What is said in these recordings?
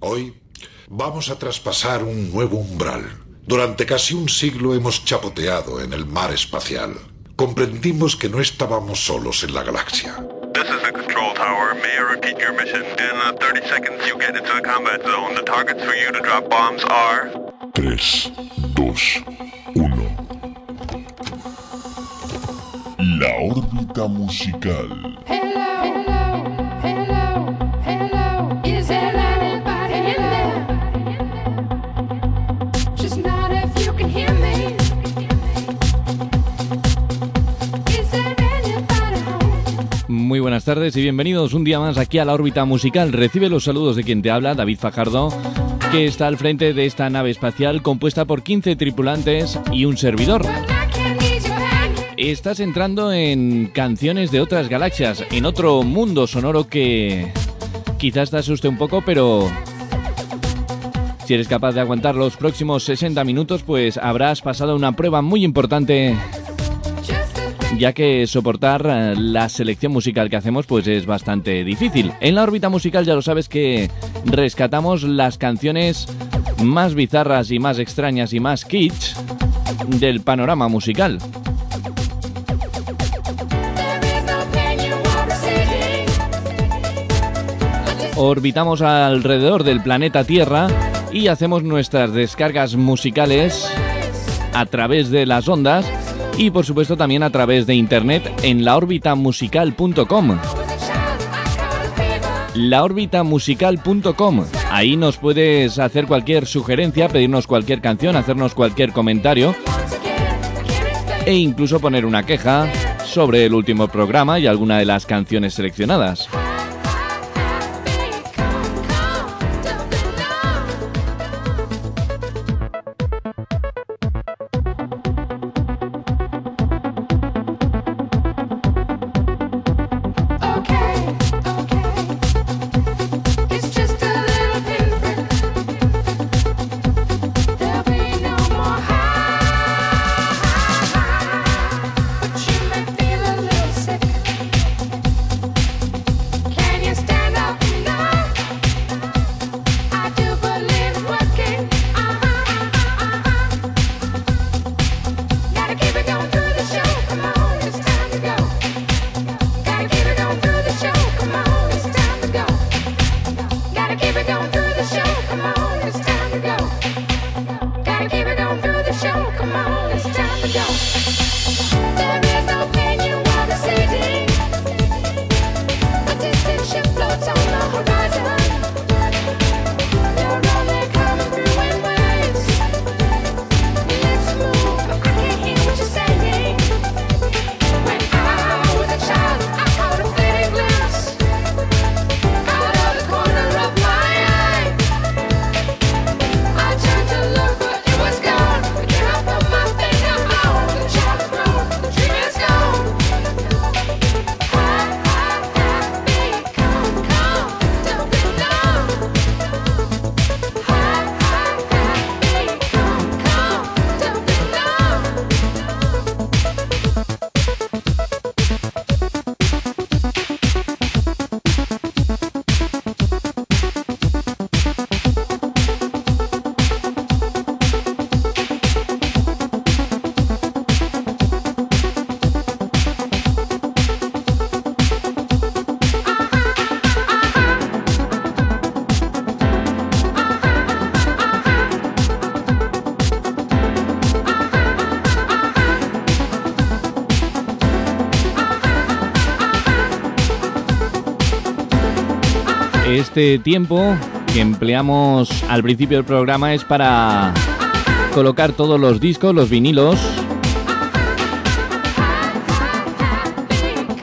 Hoy vamos a traspasar un nuevo umbral. Durante casi un siglo hemos chapoteado en el mar espacial. Comprendimos que no estábamos solos en la galaxia. This is the control tower. May I repeat your mission? In uh, 30 seconds, you get into the combat zone. The targets for you to drop bombs are. 3, 2, 1. La órbita musical. Hello, Muy buenas tardes y bienvenidos un día más aquí a la órbita musical. Recibe los saludos de quien te habla, David Fajardo, que está al frente de esta nave espacial compuesta por 15 tripulantes y un servidor. Estás entrando en canciones de otras galaxias, en otro mundo sonoro que quizás te asuste un poco, pero si eres capaz de aguantar los próximos 60 minutos, pues habrás pasado una prueba muy importante, ya que soportar eh, la selección musical que hacemos pues es bastante difícil. En la órbita musical ya lo sabes que rescatamos las canciones más bizarras y más extrañas y más kitsch del panorama musical. Orbitamos alrededor del planeta Tierra y hacemos nuestras descargas musicales a través de las ondas y por supuesto también a través de internet en laorbitamusical.com. laorbitamusical.com. Ahí nos puedes hacer cualquier sugerencia, pedirnos cualquier canción, hacernos cualquier comentario e incluso poner una queja sobre el último programa y alguna de las canciones seleccionadas. Este tiempo que empleamos al principio del programa es para colocar todos los discos, los vinilos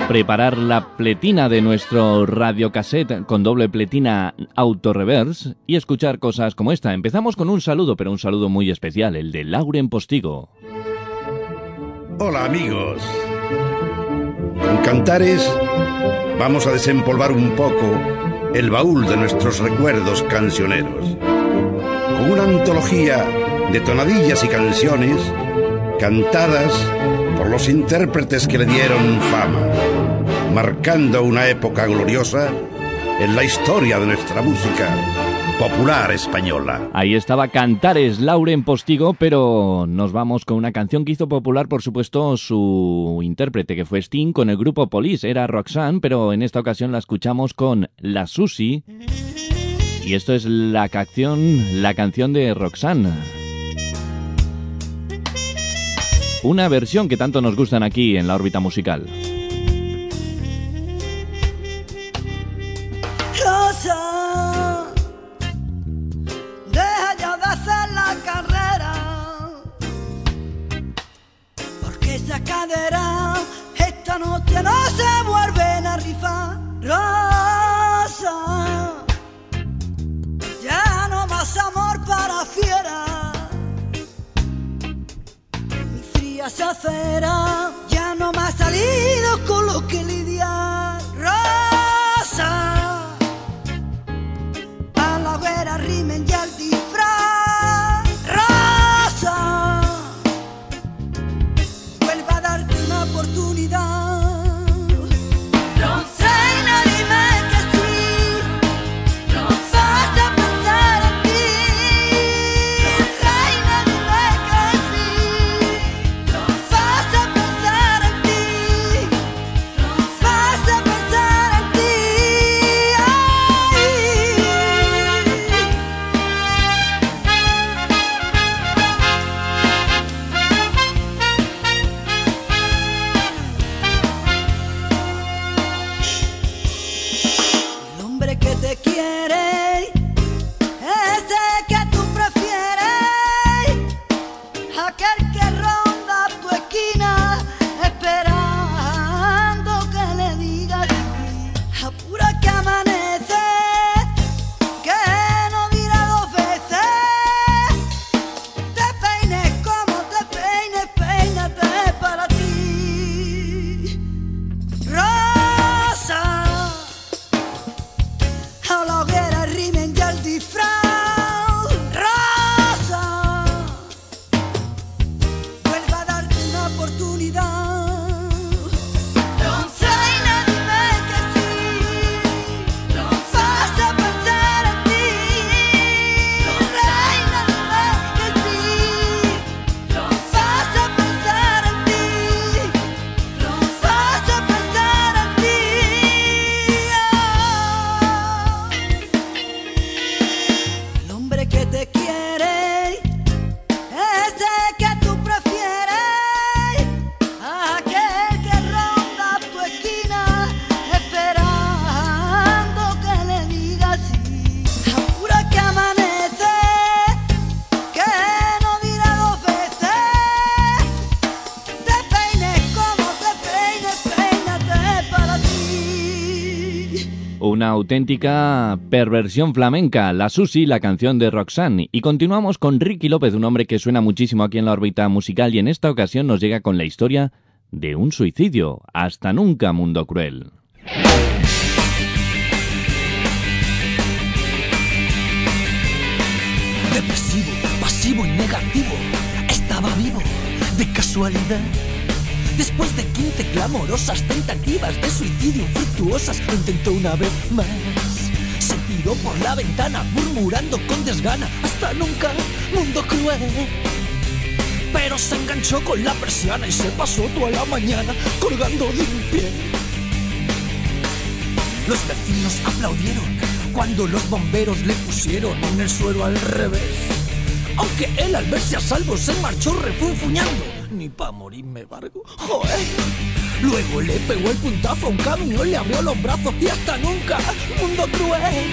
preparar la pletina de nuestro radiocassette con doble pletina auto-reverse y escuchar cosas como esta. Empezamos con un saludo, pero un saludo muy especial, el de Lauren Postigo. Hola amigos. Con Cantares vamos a desempolvar un poco el baúl de nuestros recuerdos cancioneros. Con una antología de tonadillas y canciones cantadas por los intérpretes que le dieron fama, marcando una época gloriosa en la historia de nuestra música popular española. Ahí estaba Cantares, Lauren Postigo, pero nos vamos con una canción que hizo popular, por supuesto, su intérprete, que fue Sting, con el grupo Police. Era Roxanne, pero en esta ocasión la escuchamos con La Susi. Y esto es la canción, la canción de Roxanne. Una versión que tanto nos gustan aquí en la órbita musical. Auténtica perversión flamenca, la Susi, la canción de Roxanne. Y continuamos con Ricky López, un hombre que suena muchísimo aquí en la órbita musical y en esta ocasión nos llega con la historia de un suicidio. Hasta nunca, mundo cruel. Depresivo, pasivo y negativo. Estaba vivo, de casualidad. Después de 15 clamorosas tentativas de suicidio infructuosas, lo intentó una vez más. Se tiró por la ventana, murmurando con desgana, hasta nunca, mundo cruel. Pero se enganchó con la persiana y se pasó toda la mañana colgando de un pie. Los vecinos aplaudieron cuando los bomberos le pusieron en el suelo al revés. Aunque él al verse a salvo se marchó refunfuñando. Ni pa' morirme, Vargo. ¡Joder! Luego le pegó el puntazo a un camión, le abrió los brazos y hasta nunca, mundo cruel.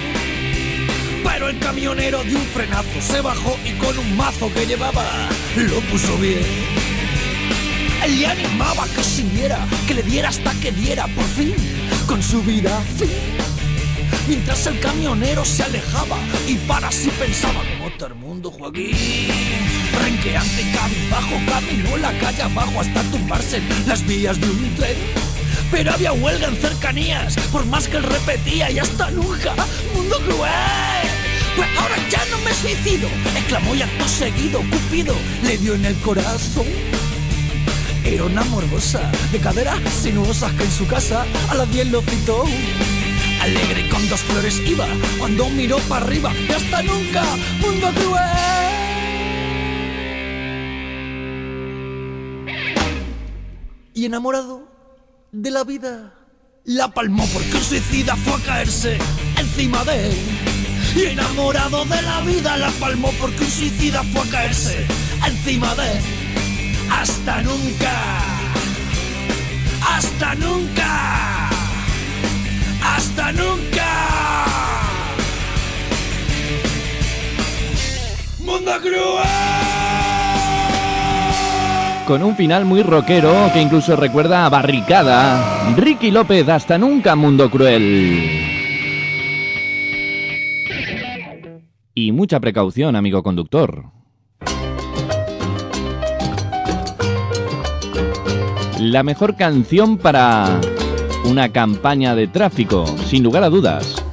Pero el camionero dio un frenazo, se bajó y con un mazo que llevaba lo puso bien. Él le animaba que siguiera, que le diera hasta que diera por fin con su vida fin. Mientras el camionero se alejaba y para sí pensaba como todo el mundo Joaquín. Renqueante cabizbajo caminó la calle abajo hasta tumbarse en las vías de un tren. Pero había huelga en cercanías, por más que él repetía y hasta nunca, mundo cruel. Pues ahora ya no me suicido, exclamó y acto seguido, Cupido le dio en el corazón. Era una amorosa, de caderas sinuosas que en su casa a las 10 lo citó. Alegre con dos flores iba, cuando miró para arriba, y hasta nunca, mundo cruel. Y enamorado de la vida, la palmó porque un suicida fue a caerse encima de él. Y enamorado de la vida, la palmó porque un suicida fue a caerse encima de él. Hasta nunca, hasta nunca, hasta nunca. Mundo cruel. Con un final muy rockero que incluso recuerda a Barricada. Ricky López, hasta nunca, mundo cruel. Y mucha precaución, amigo conductor. La mejor canción para una campaña de tráfico, sin lugar a dudas.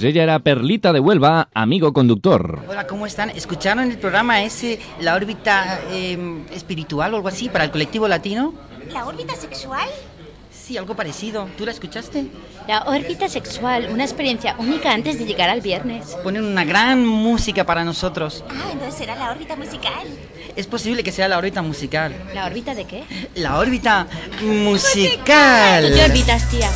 Pues ella era Perlita de Huelva, amigo conductor. Hola, ¿cómo están? ¿Escucharon el programa ese, la órbita eh, espiritual o algo así, para el colectivo latino? ¿La órbita sexual? Sí, algo parecido. ¿Tú la escuchaste? La órbita sexual, una experiencia única antes de llegar al viernes. Ponen una gran música para nosotros. Ah, entonces será la órbita musical. Es posible que sea la órbita musical. ¿La órbita de qué? La órbita musical. ¿Qué órbitas, tía?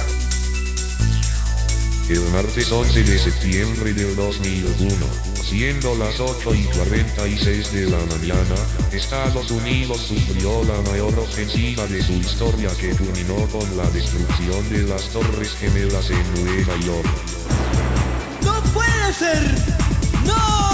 El martes 11 de septiembre del 2001, siendo las 8 y 46 de la mañana, Estados Unidos sufrió la mayor ofensiva de su historia que culminó con la destrucción de las Torres Gemelas en Nueva York. ¡No puede ser! ¡No!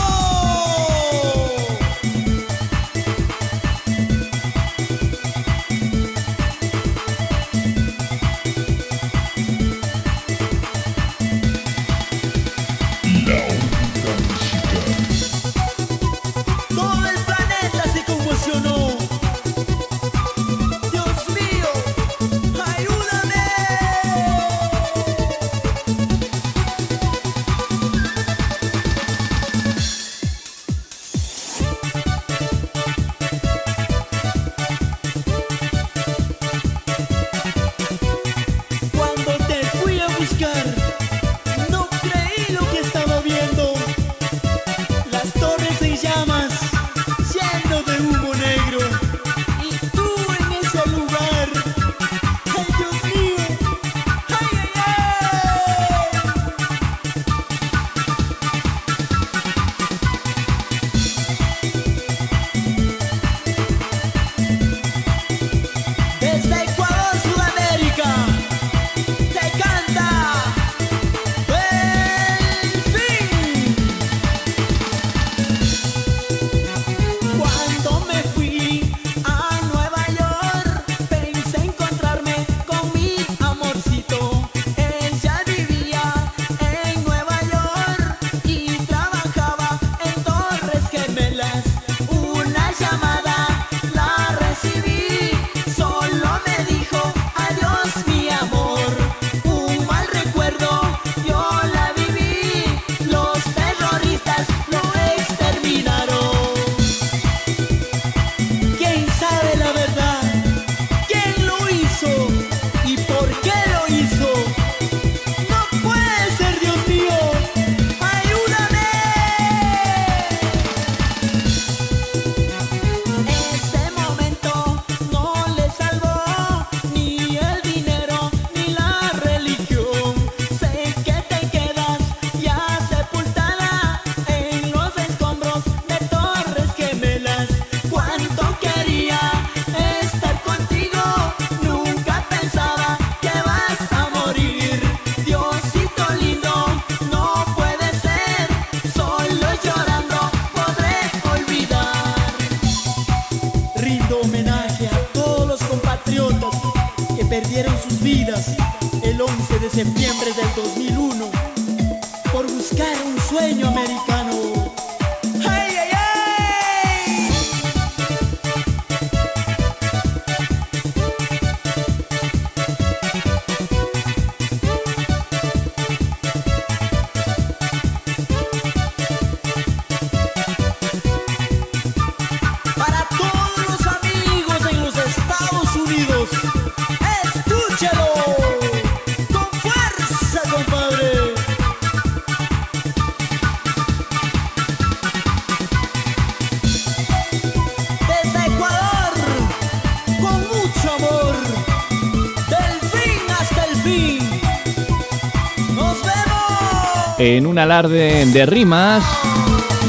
De rimas,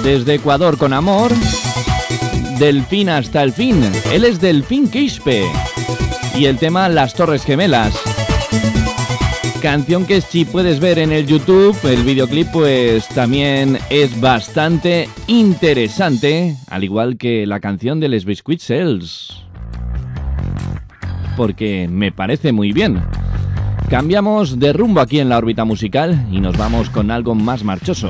desde Ecuador con amor, del fin hasta el fin. Él es Delfín Quispe. Y el tema Las Torres Gemelas. Canción que si puedes ver en el YouTube, el videoclip pues también es bastante interesante, al igual que la canción de Les Biscuit Cells. Porque me parece muy bien. Cambiamos de rumbo aquí en la órbita musical y nos vamos con algo más marchoso.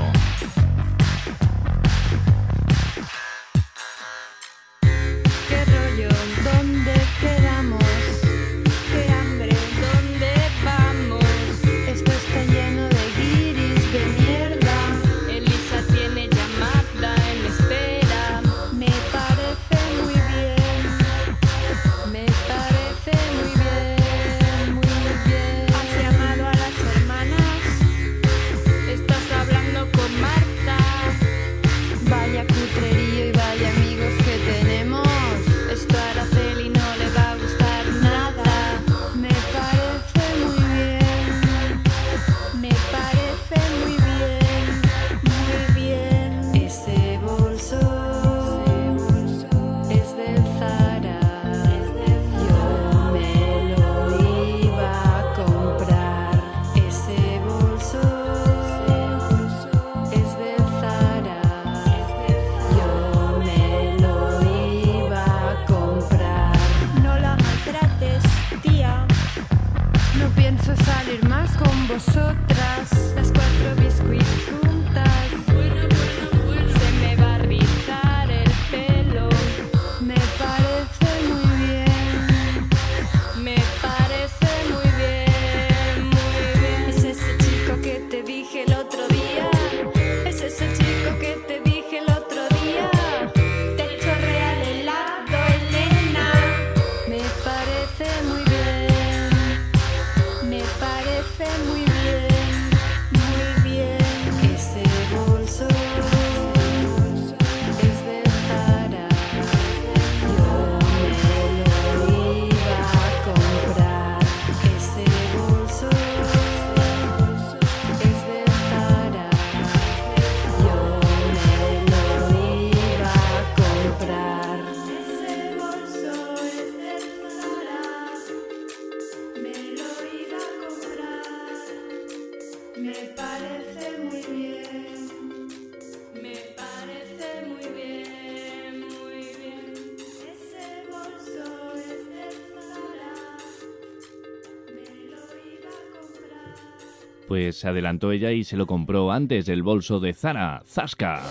Se adelantó ella y se lo compró antes del bolso de Zara, Zasca.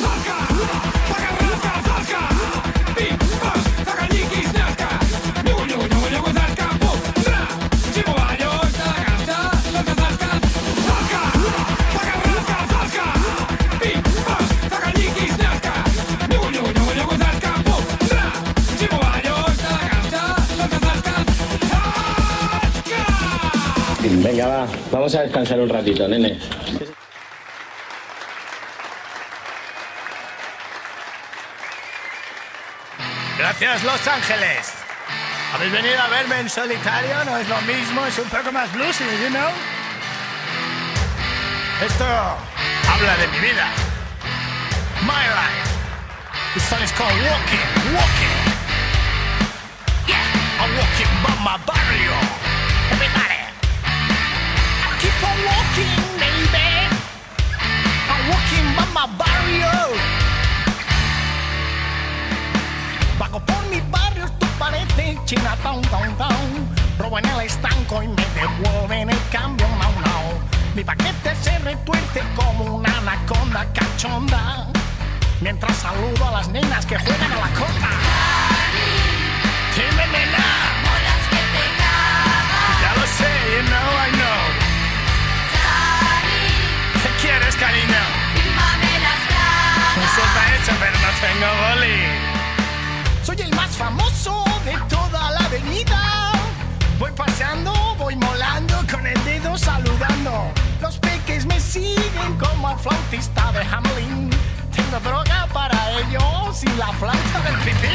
Venga, va, vamos a descansar un ratito, nene. Gracias, Los Ángeles. ¿Habéis venido a verme en solitario? No es lo mismo, es un poco más bluesy, you know? Esto habla de mi vida. My life. This song is called Walking, Walking. Yeah, I'm walking by my barrio. Walking, baby. I'm walking by my barrio. Vago por mi barrio, esto parece Chinatown, down, down. Robo en el estanco y me devuelven el cambio, no, no. Mi paquete se retuerce como una anaconda cachonda. Mientras saludo a las nenas que juegan a la conda. Dime, nena. Ya lo sé, you know, I know. Hecho, pero no tengo boli. Soy el más famoso de toda la avenida. Voy paseando, voy molando, con el dedo saludando. Los peques me siguen como al flautista de Hamlin. Tengo droga para ellos y la flauta del pipí.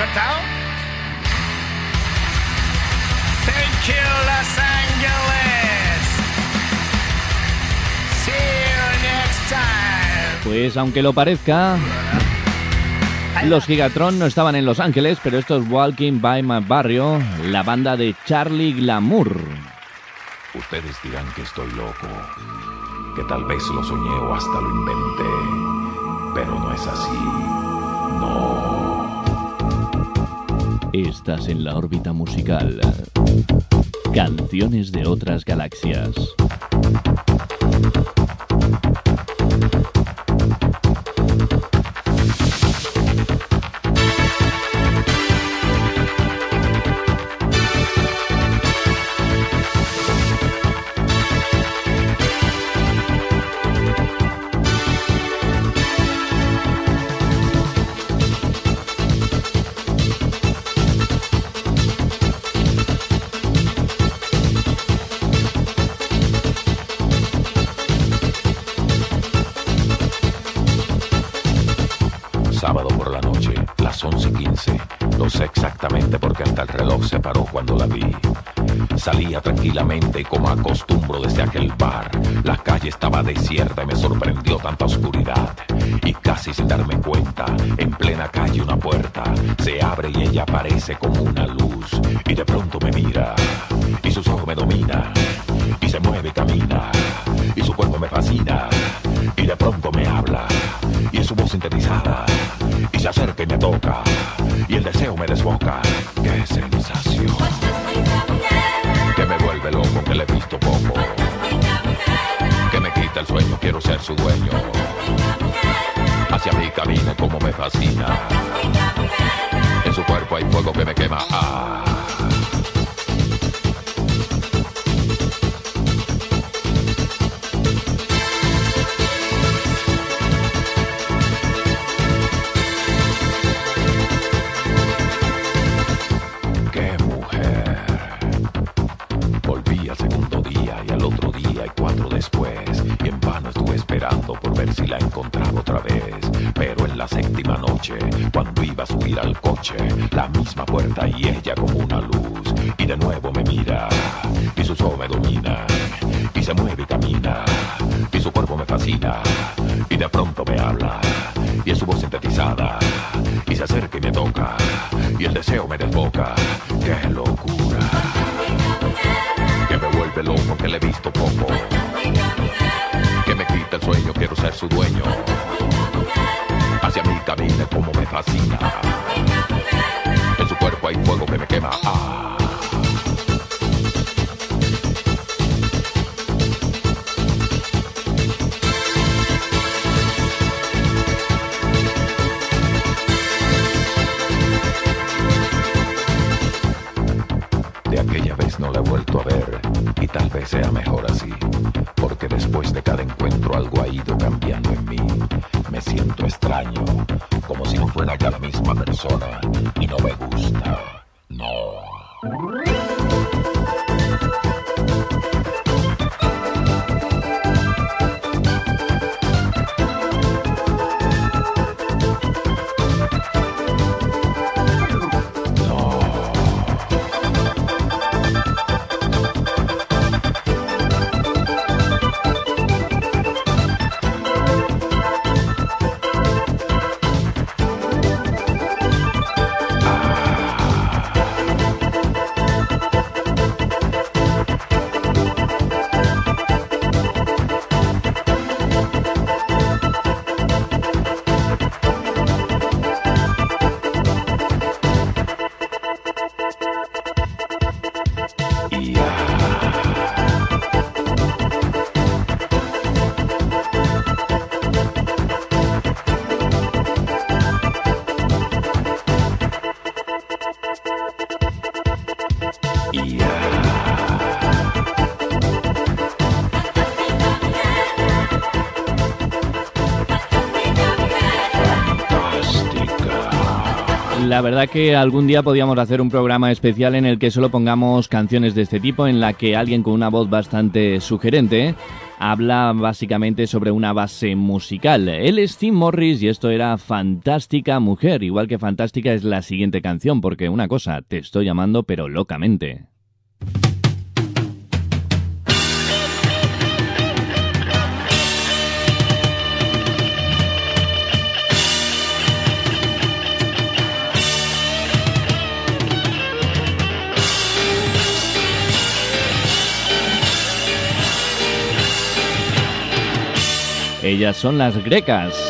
Acepto. ¿Está bien cortado? Thank you, Los Angeles. See you next time. Pues aunque lo parezca, los Gigatron no estaban en Los Ángeles, pero esto es Walking by My Barrio, la banda de Charlie Glamour. Ustedes dirán que estoy loco, que tal vez lo soñé o hasta lo inventé, pero no es así. No. Estás en la órbita musical. Canciones de otras galaxias. Tranquilamente como acostumbro desde aquel bar. La calle estaba desierta y me sorprendió tanta oscuridad. Y casi sin darme cuenta, en plena calle una puerta se abre y ella aparece como una luz. Y de pronto me mira y sus ojos me dominan. Y se mueve y camina y su cuerpo me fascina. Y de pronto me habla y es su voz sintetizada. Y se acerca y me toca y el deseo me desboca. Sueño, quiero ser su dueño. Hacia mí camina como me fascina. En su cuerpo hay fuego que me quema. Ah. Ver si la encontraba otra vez. Pero en la séptima noche, cuando iba a subir al coche, la misma puerta y ella como una luz. Y de nuevo me mira, y ojos me dominan, y se mueve y camina, y su cuerpo me fascina, y de pronto me habla, y es su voz sintetizada, y se acerca y me toca, y el deseo me desboca. ¡Qué locura! Que me vuelve loco, que le he visto poco. Que me quita el sueño, quiero ser su dueño. Hacia mí camina como me fascina. En su cuerpo hay fuego que me quema. Ah. No la he vuelto a ver y tal vez sea mejor así, porque después de cada encuentro persona y no me La verdad que algún día podíamos hacer un programa especial en el que solo pongamos canciones de este tipo, en la que alguien con una voz bastante sugerente habla básicamente sobre una base musical. Él es Tim Morris y esto era Fantástica Mujer, igual que Fantástica es la siguiente canción, porque una cosa, te estoy llamando pero locamente. Ellas son las grecas.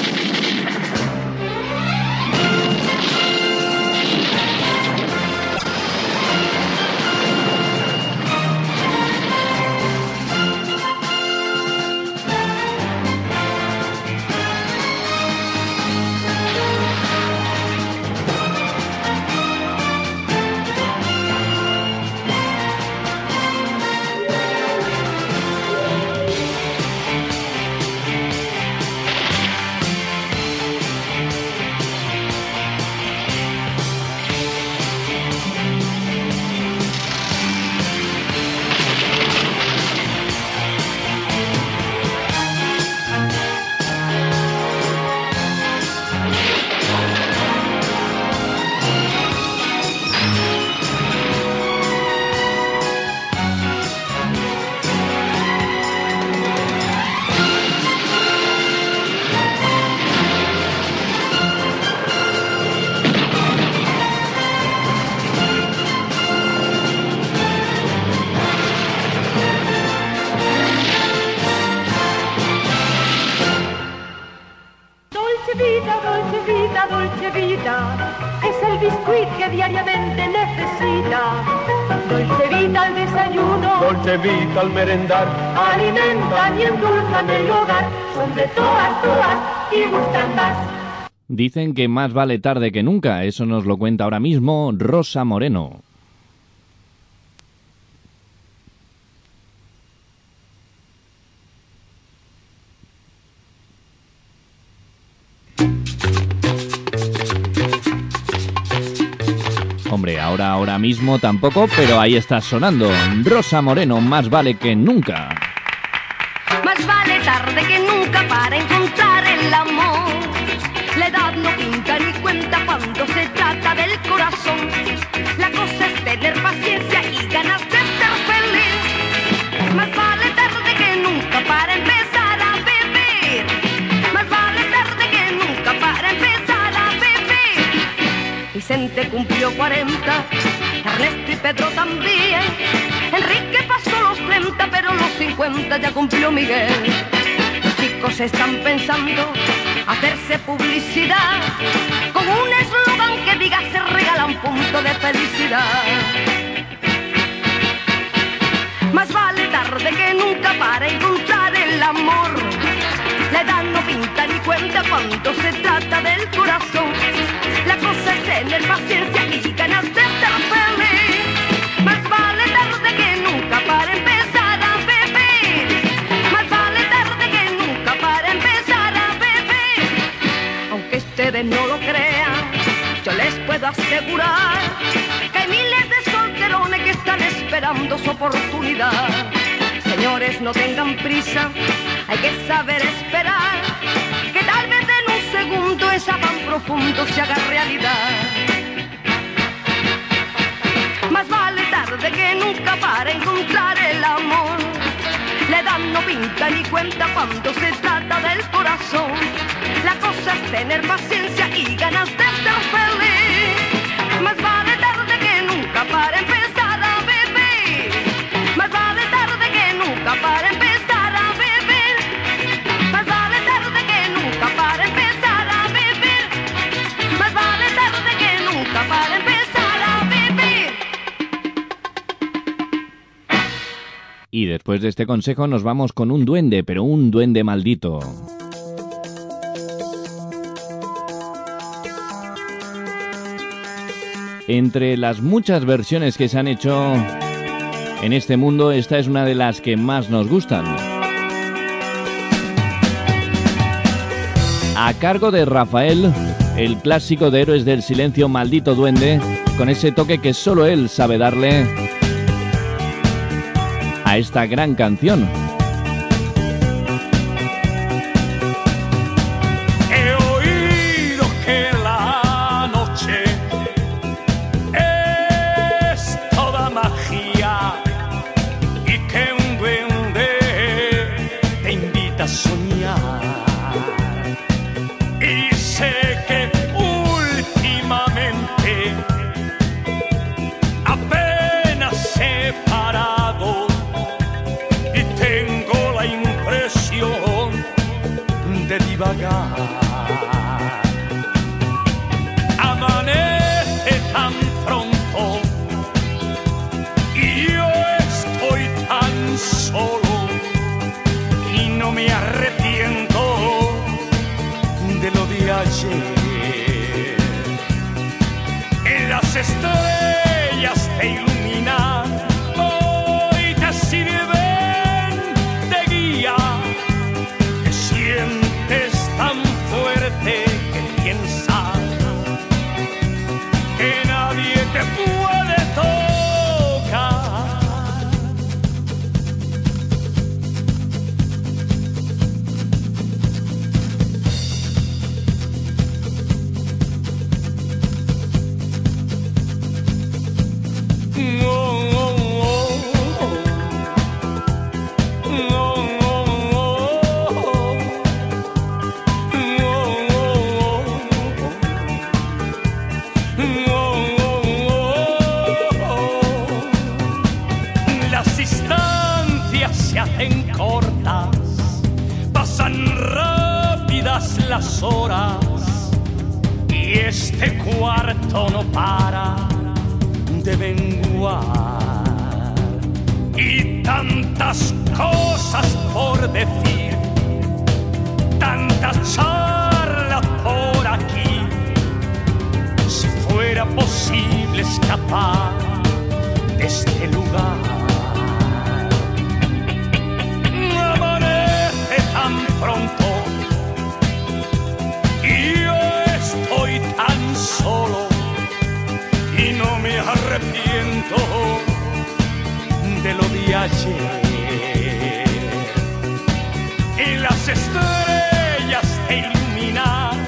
Dicen que más vale tarde que nunca, eso nos lo cuenta ahora mismo Rosa Moreno. Hombre, ahora ahora mismo tampoco, pero ahí está sonando. Rosa Moreno, más vale que nunca. Más vale tarde que nunca para encontrar el amor. La edad no pinta ni cuenta cuando se trata del corazón. La cosa es tener paciencia y ganas de ser feliz. Más vale tarde que nunca para empezar a vivir. Más vale tarde que nunca para empezar a vivir. Vicente cumplió 40, Ernesto y Pedro también. Enrique pasó los 30, pero los 50 ya cumplió Miguel. Los chicos están pensando hacerse publicidad con un eslogan que diga se regala un punto de felicidad. Más vale tarde que nunca para encontrar el amor. La edad no pinta ni cuenta cuando se trata del corazón. La cosa es tener paciencia y No lo crean, yo les puedo asegurar que hay miles de solterones que están esperando su oportunidad. Señores, no tengan prisa, hay que saber esperar, que tal vez en un segundo ese afán profundo se haga realidad. Más vale tarde que nunca para encontrar el amor. La edad no pinta ni cuenta cuando se trata del corazón. Es tener paciencia y ganas de ser feliz. Más vale tarde que nunca para empezar a vivir. Más vale tarde que nunca para empezar a vivir. Más vale tarde que nunca para empezar a vivir. Más vale tarde que nunca para empezar a vivir. Y después de este consejo nos vamos con un duende, pero un duende maldito. Entre las muchas versiones que se han hecho en este mundo, esta es una de las que más nos gustan. A cargo de Rafael, el clásico de Héroes del Silencio Maldito Duende, con ese toque que solo él sabe darle a esta gran canción. Las estrellas horas y este cuarto no para de menguar. Y tantas cosas por decir, tantas charlas por aquí. Si fuera posible escapar de este lugar. Tan pronto me arrepiento de lo de ayer. Y las estrellas te iluminan,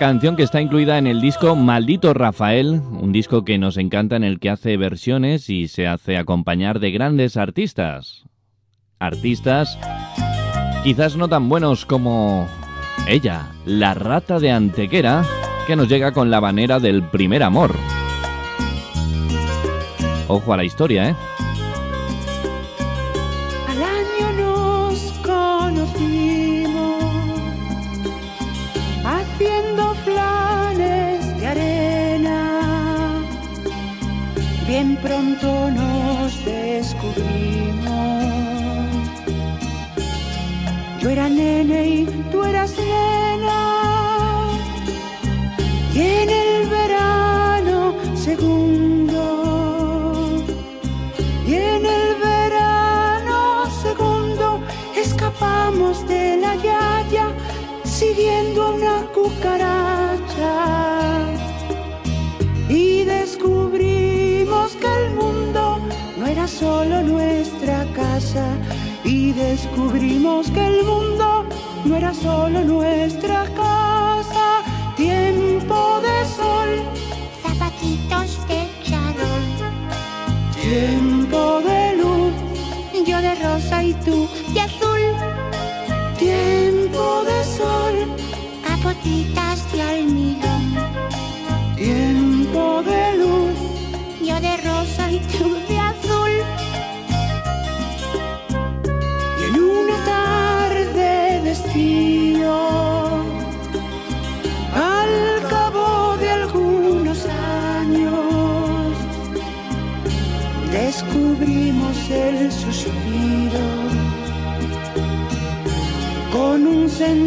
canción que está incluida en el disco Maldito Rafael, un disco que nos encanta en el que hace versiones y se hace acompañar de grandes artistas. Artistas quizás no tan buenos como ella, la rata de Antequera, que nos llega con la banera del primer amor. Ojo a la historia, ¿eh? Pronto nos descubrimos. Yo era nene y tú eras era solo nuestra casa. Y descubrimos que el mundo no era solo nuestra casa. Tiempo de sol, zapatitos de charol. Tiempo de luz, yo de rosa y tú de azul. Tiempo de sol, capotitas de almidón.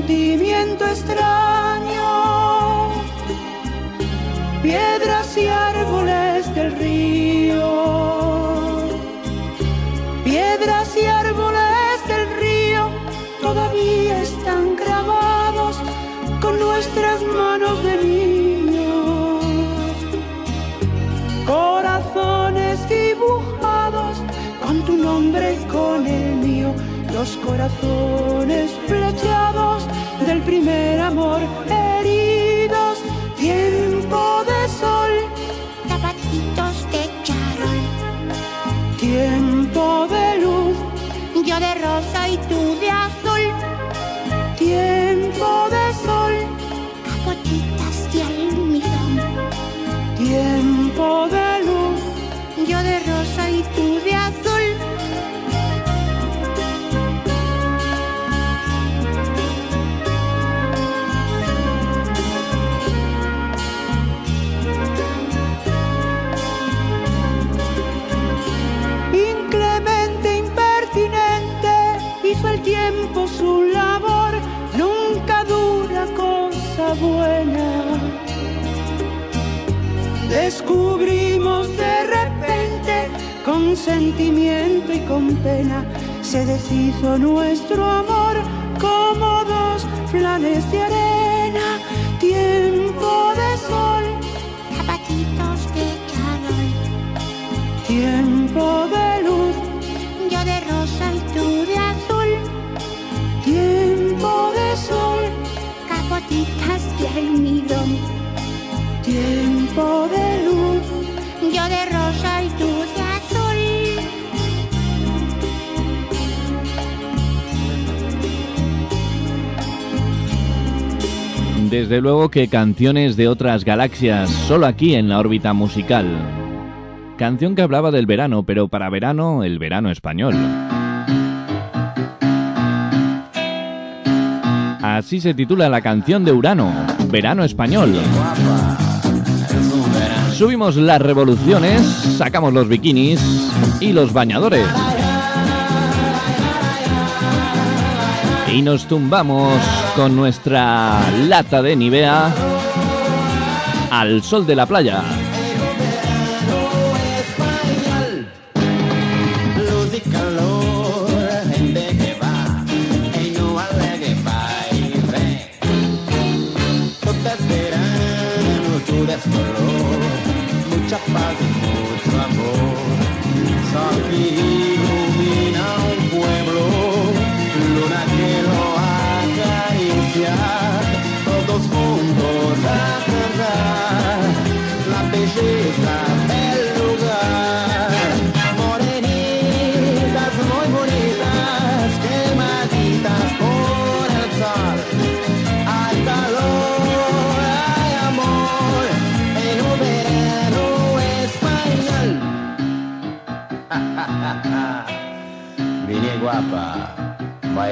Sentimiento Descubrimos de repente, con sentimiento y con pena, se deshizo nuestro amor como dos flanes de arena, tiempo de sol, zapatitos de charol, tiempo de Desde luego que canciones de otras galaxias, solo aquí en la órbita musical. Canción que hablaba del verano, pero para verano, el verano español. Así se titula la canción de Urano, Verano Español. Subimos las revoluciones, sacamos los bikinis y los bañadores. Y nos tumbamos con nuestra lata de Nivea al sol de la playa.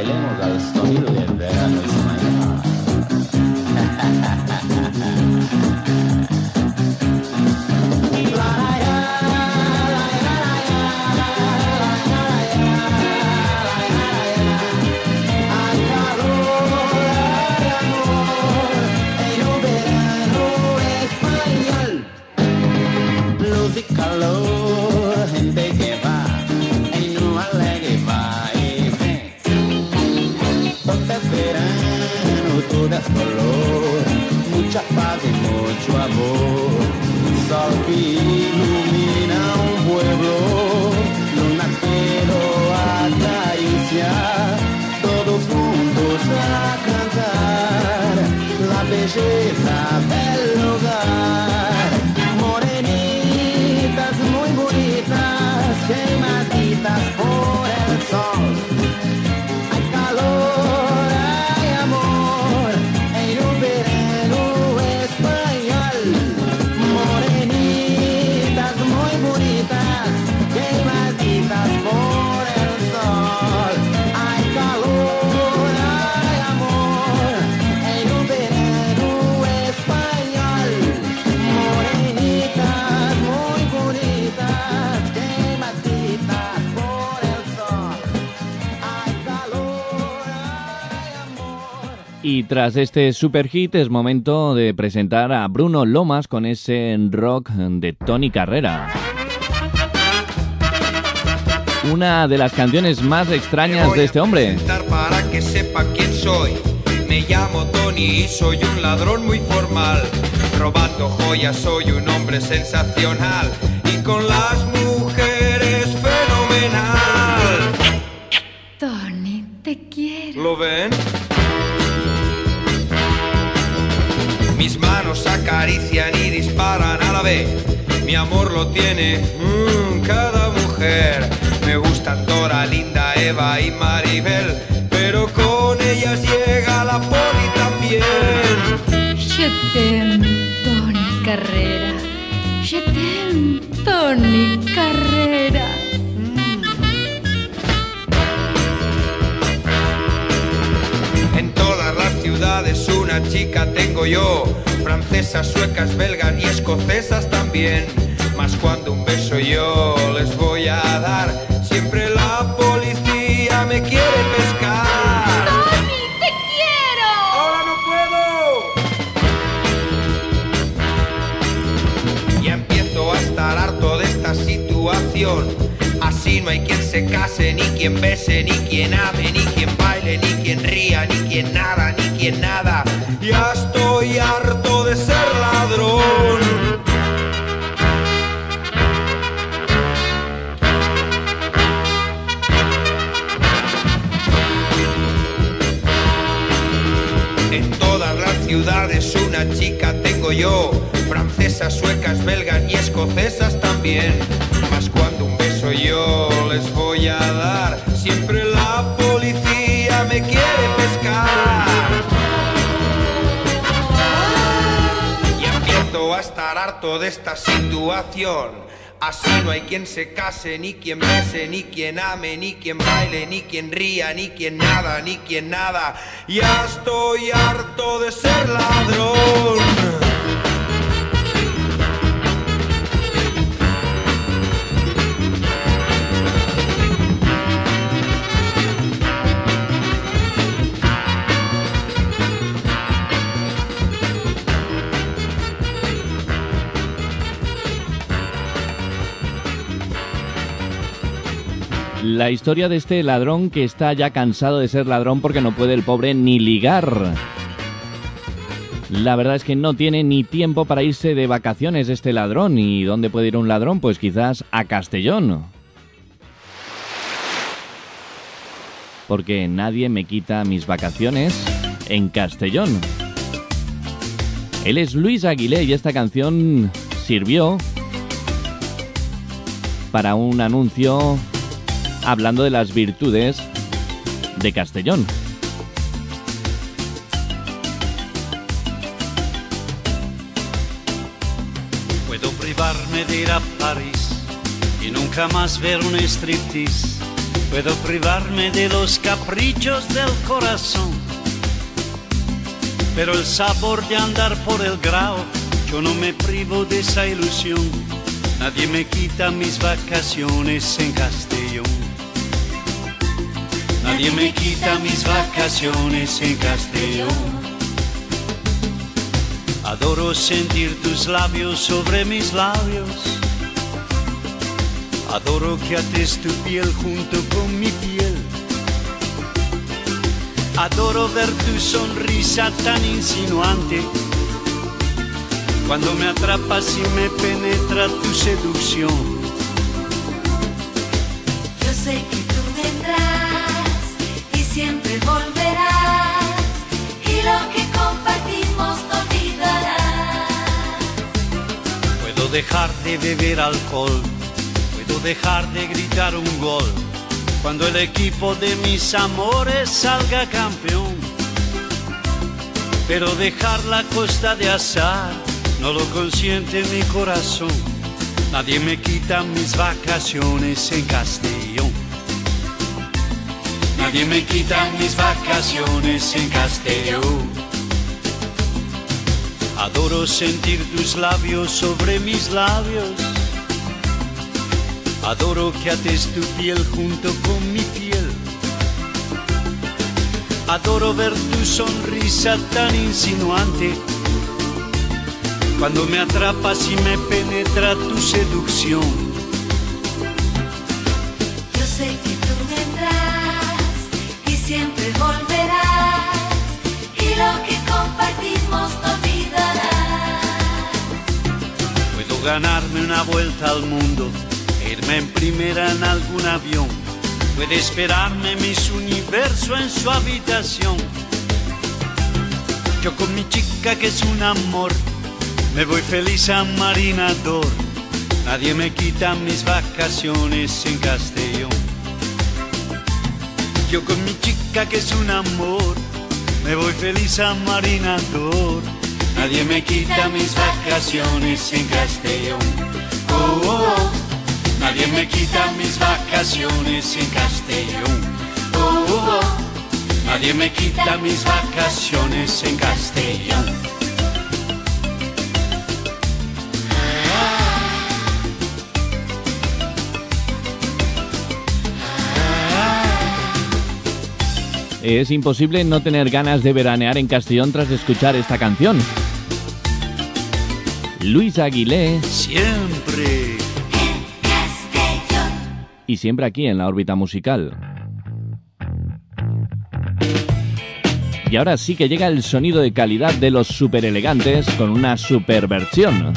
Bailemos al sonido del verano tras este super hit es momento de presentar a Bruno Lomas con ese rock de Tony Carrera. Una de las canciones más extrañas de este hombre. para que sepa quién soy. Me llamo Tony y soy un ladrón muy formal. Robando joyas soy un hombre sensacional. Y con las acarician y disparan a la vez. Mi amor lo tiene mm, cada mujer. Me gustan Dora, Linda, Eva y Maribel, pero con ellas llega la poli también. Je Tony Carrera. Je Tony Carrera. Una chica tengo yo, francesas, suecas, belgas y escocesas también. Mas cuando un beso yo les voy a dar, siempre la policía me quiere pescar. ¡Tony, te quiero! ¡Ahora no puedo! Y empiezo a estar harto de esta situación. Así no hay quien se case, ni quien bese, ni quien ame, ni quien baile, ni quien ría, ni quien nada, ni quien nada. Ya estoy harto de ser ladrón. En todas las ciudades una chica tengo yo, francesas, suecas, belgas y escocesas también. Mas cuando un beso yo les voy a dar, siempre la policía me quiere pescar. A estar harto de esta situación. Así no hay quien se case, ni quien bese, ni quien ame, ni quien baile, ni quien ría, ni quien nada, ni quien nada. Ya estoy harto de ser ladrón. La historia de este ladrón que está ya cansado de ser ladrón porque no puede el pobre ni ligar. La verdad es que no tiene ni tiempo para irse de vacaciones este ladrón. ¿Y dónde puede ir un ladrón? Pues quizás a Castellón. Porque nadie me quita mis vacaciones en Castellón. Él es Luis Aguilé y esta canción sirvió para un anuncio hablando de las virtudes de Castellón. Puedo privarme de ir a París y nunca más ver un striptease. Puedo privarme de los caprichos del corazón. Pero el sabor de andar por el grao, yo no me privo de esa ilusión. Nadie me quita mis vacaciones en Castellón. Nadie me quita mis vacaciones en Castellón. Adoro sentir tus labios sobre mis labios. Adoro que ates tu piel junto con mi piel. Adoro ver tu sonrisa tan insinuante. Cuando me atrapas y me penetra tu seducción. Yo sé que tú vendrás siempre volverás y lo que compartimos no olvidarás. Puedo dejar de beber alcohol, puedo dejar de gritar un gol. Cuando el equipo de mis amores salga campeón. Pero dejar la costa de azar no lo consiente mi corazón. Nadie me quita mis vacaciones en Castellón. Nadie me quita mis vacaciones en Castellón. Adoro sentir tus labios sobre mis labios. Adoro que ates tu piel junto con mi piel. Adoro ver tu sonrisa tan insinuante. Cuando me atrapas y me penetra tu seducción. Yo sé que siempre volverás y lo que compartimos no olvidarás. Puedo ganarme una vuelta al mundo, irme en primera en algún avión. Puede esperarme mis universo en su habitación. Yo con mi chica que es un amor, me voy feliz a Marinador. Nadie me quita mis vacaciones en Castellón. Yo con mi chica que es un amor, me voy feliz a Marinador. Nadie me quita mis vacaciones en Castellón. Oh, oh, oh. Nadie me quita mis vacaciones en Castellón. Oh, oh, oh. Nadie me quita mis vacaciones en Castellón. Es imposible no tener ganas de veranear en Castellón tras escuchar esta canción. Luis Aguilé. Siempre. En Castellón. Y siempre aquí en la órbita musical. Y ahora sí que llega el sonido de calidad de los super elegantes con una super versión.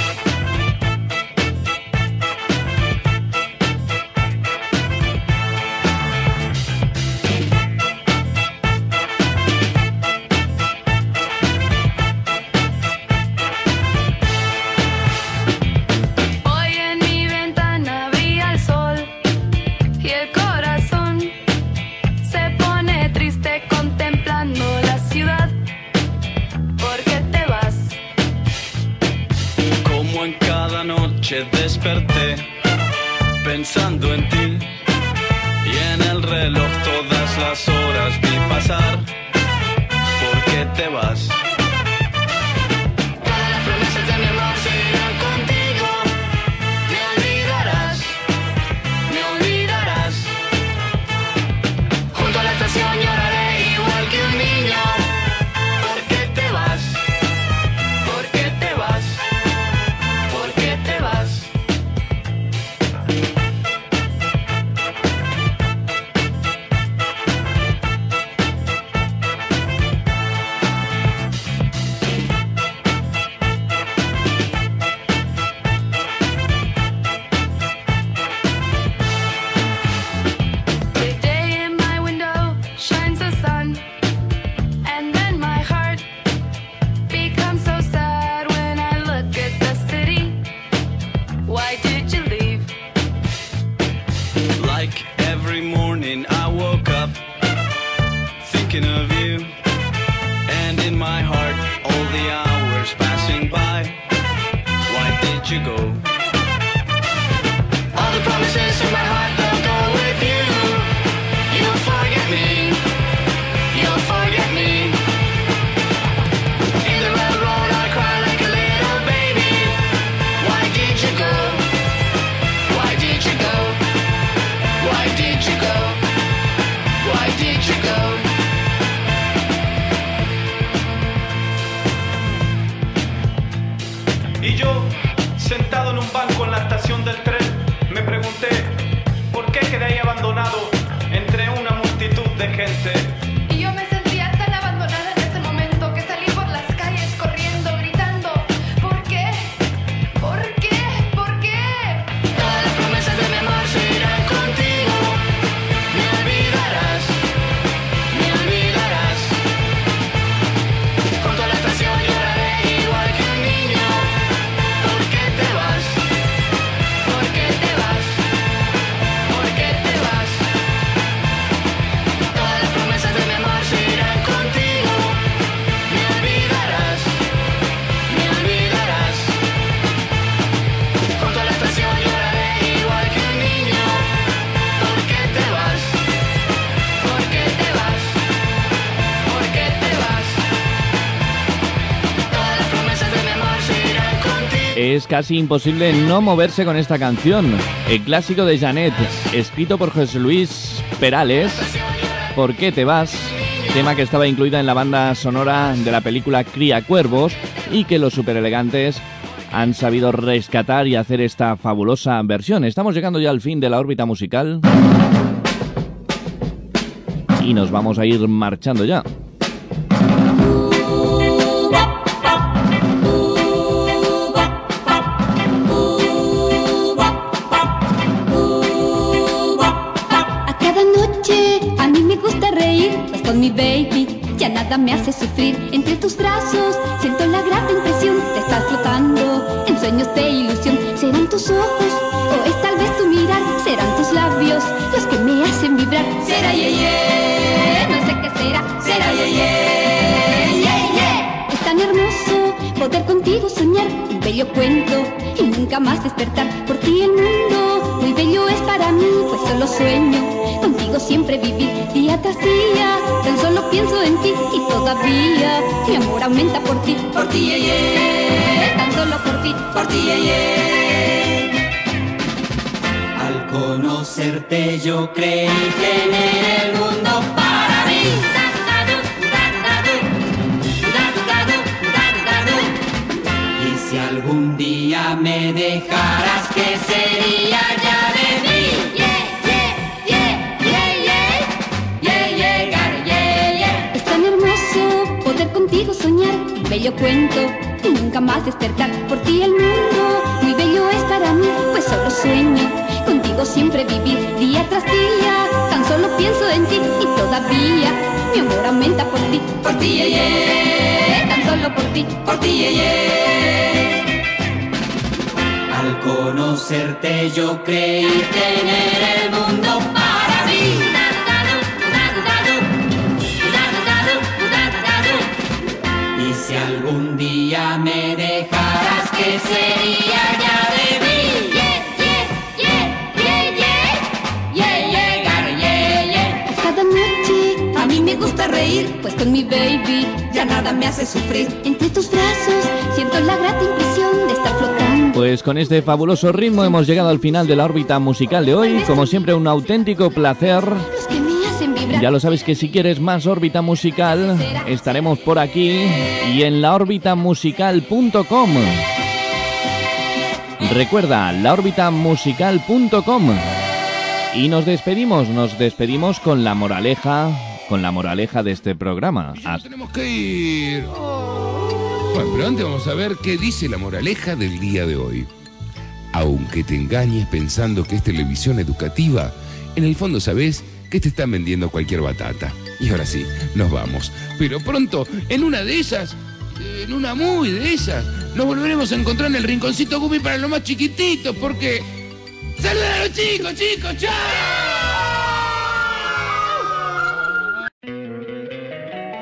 es casi imposible no moverse con esta canción. El clásico de Janet, escrito por José Luis Perales, ¿Por qué te vas? Tema que estaba incluida en la banda sonora de la película Cría Cuervos y que los superelegantes han sabido rescatar y hacer esta fabulosa versión. Estamos llegando ya al fin de la órbita musical y nos vamos a ir marchando ya. me hace sufrir. Entre tus brazos siento la grata impresión de estar flotando en sueños de ilusión. Serán tus ojos o es tal vez tu mirar, serán tus labios los que me hacen vibrar. Será ye, ye no sé qué será. Será ye, ye, ye, ye. Es tan hermoso poder contigo soñar bello cuento y nunca más despertar. Por ti el mundo muy bello es para mí, pues solo sueño contigo siempre vivir día tras día. Tan solo pienso en ti y todavía mi amor aumenta por ti, por ti, ye, ye. tan solo por ti, por ti, ye, ye. Al conocerte yo creí tener el mundo para mí. Me dejaras, ¿qué sería ya de mí? Es tan hermoso poder contigo soñar bello cuento y nunca más despertar. Por ti el mundo muy bello es para mí, pues solo sueño contigo siempre vivir día tras día. Tan solo pienso en ti y todavía mi amor aumenta por ti, por ti, ye, ye. tan solo por ti, por ti, ye, ye. Al conocerte yo creí tener el mundo para mí. Y si algún día me dejaras, ¿qué sería ya de mí? Me gusta reír, pues con mi baby ya nada me hace sufrir. Entre tus brazos siento la grata impresión de estar flotando. Pues con este fabuloso ritmo hemos llegado al final de la órbita musical de hoy. Como siempre, un auténtico placer. Ya lo sabes que si quieres más órbita musical, estaremos por aquí y en laorbitamusical.com. Recuerda, laorbitamusical.com. Y nos despedimos, nos despedimos con la moraleja, con la moraleja de este programa. Hasta- Tenemos que ir. Pero antes vamos a ver qué dice la moraleja del día de hoy. Aunque te engañes pensando que es televisión educativa, en el fondo sabes que te están vendiendo cualquier batata. Y ahora sí, nos vamos. Pero pronto, en una de esas, en una muy de esas, nos volveremos a encontrar en el rinconcito Gumi para los más chiquititos, porque... ¡Saluden a los chicos, chicos! ¡Chao!